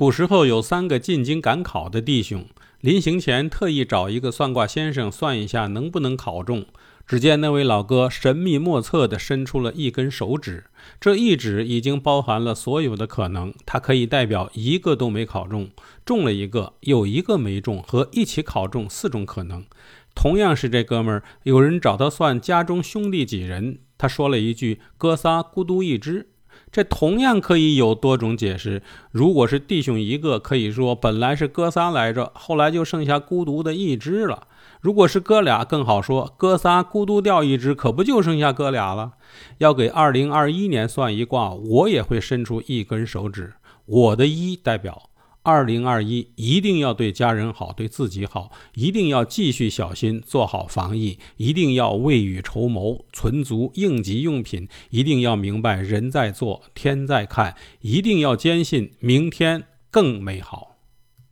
古时候有三个进京赶考的弟兄，临行前特意找一个算卦先生算一下能不能考中。只见那位老哥神秘莫测地伸出了一根手指，这一指已经包含了所有的可能，它可以代表一个都没考中，中了一个，有一个没中，和一起考中四种可能。同样是这哥们儿，有人找他算家中兄弟几人，他说了一句“哥仨孤独一只”，这同样可以有多种解释。如果是弟兄一个，可以说本来是哥仨来着，后来就剩下孤独的一只了；如果是哥俩，更好说，哥仨孤独掉一只，可不就剩下哥俩了？要给二零二一年算一卦，我也会伸出一根手指，我的一代表。二零二一一定要对家人好，对自己好，一定要继续小心做好防疫，一定要未雨绸缪，存足应急用品，一定要明白人在做天在看，一定要坚信明天更美好。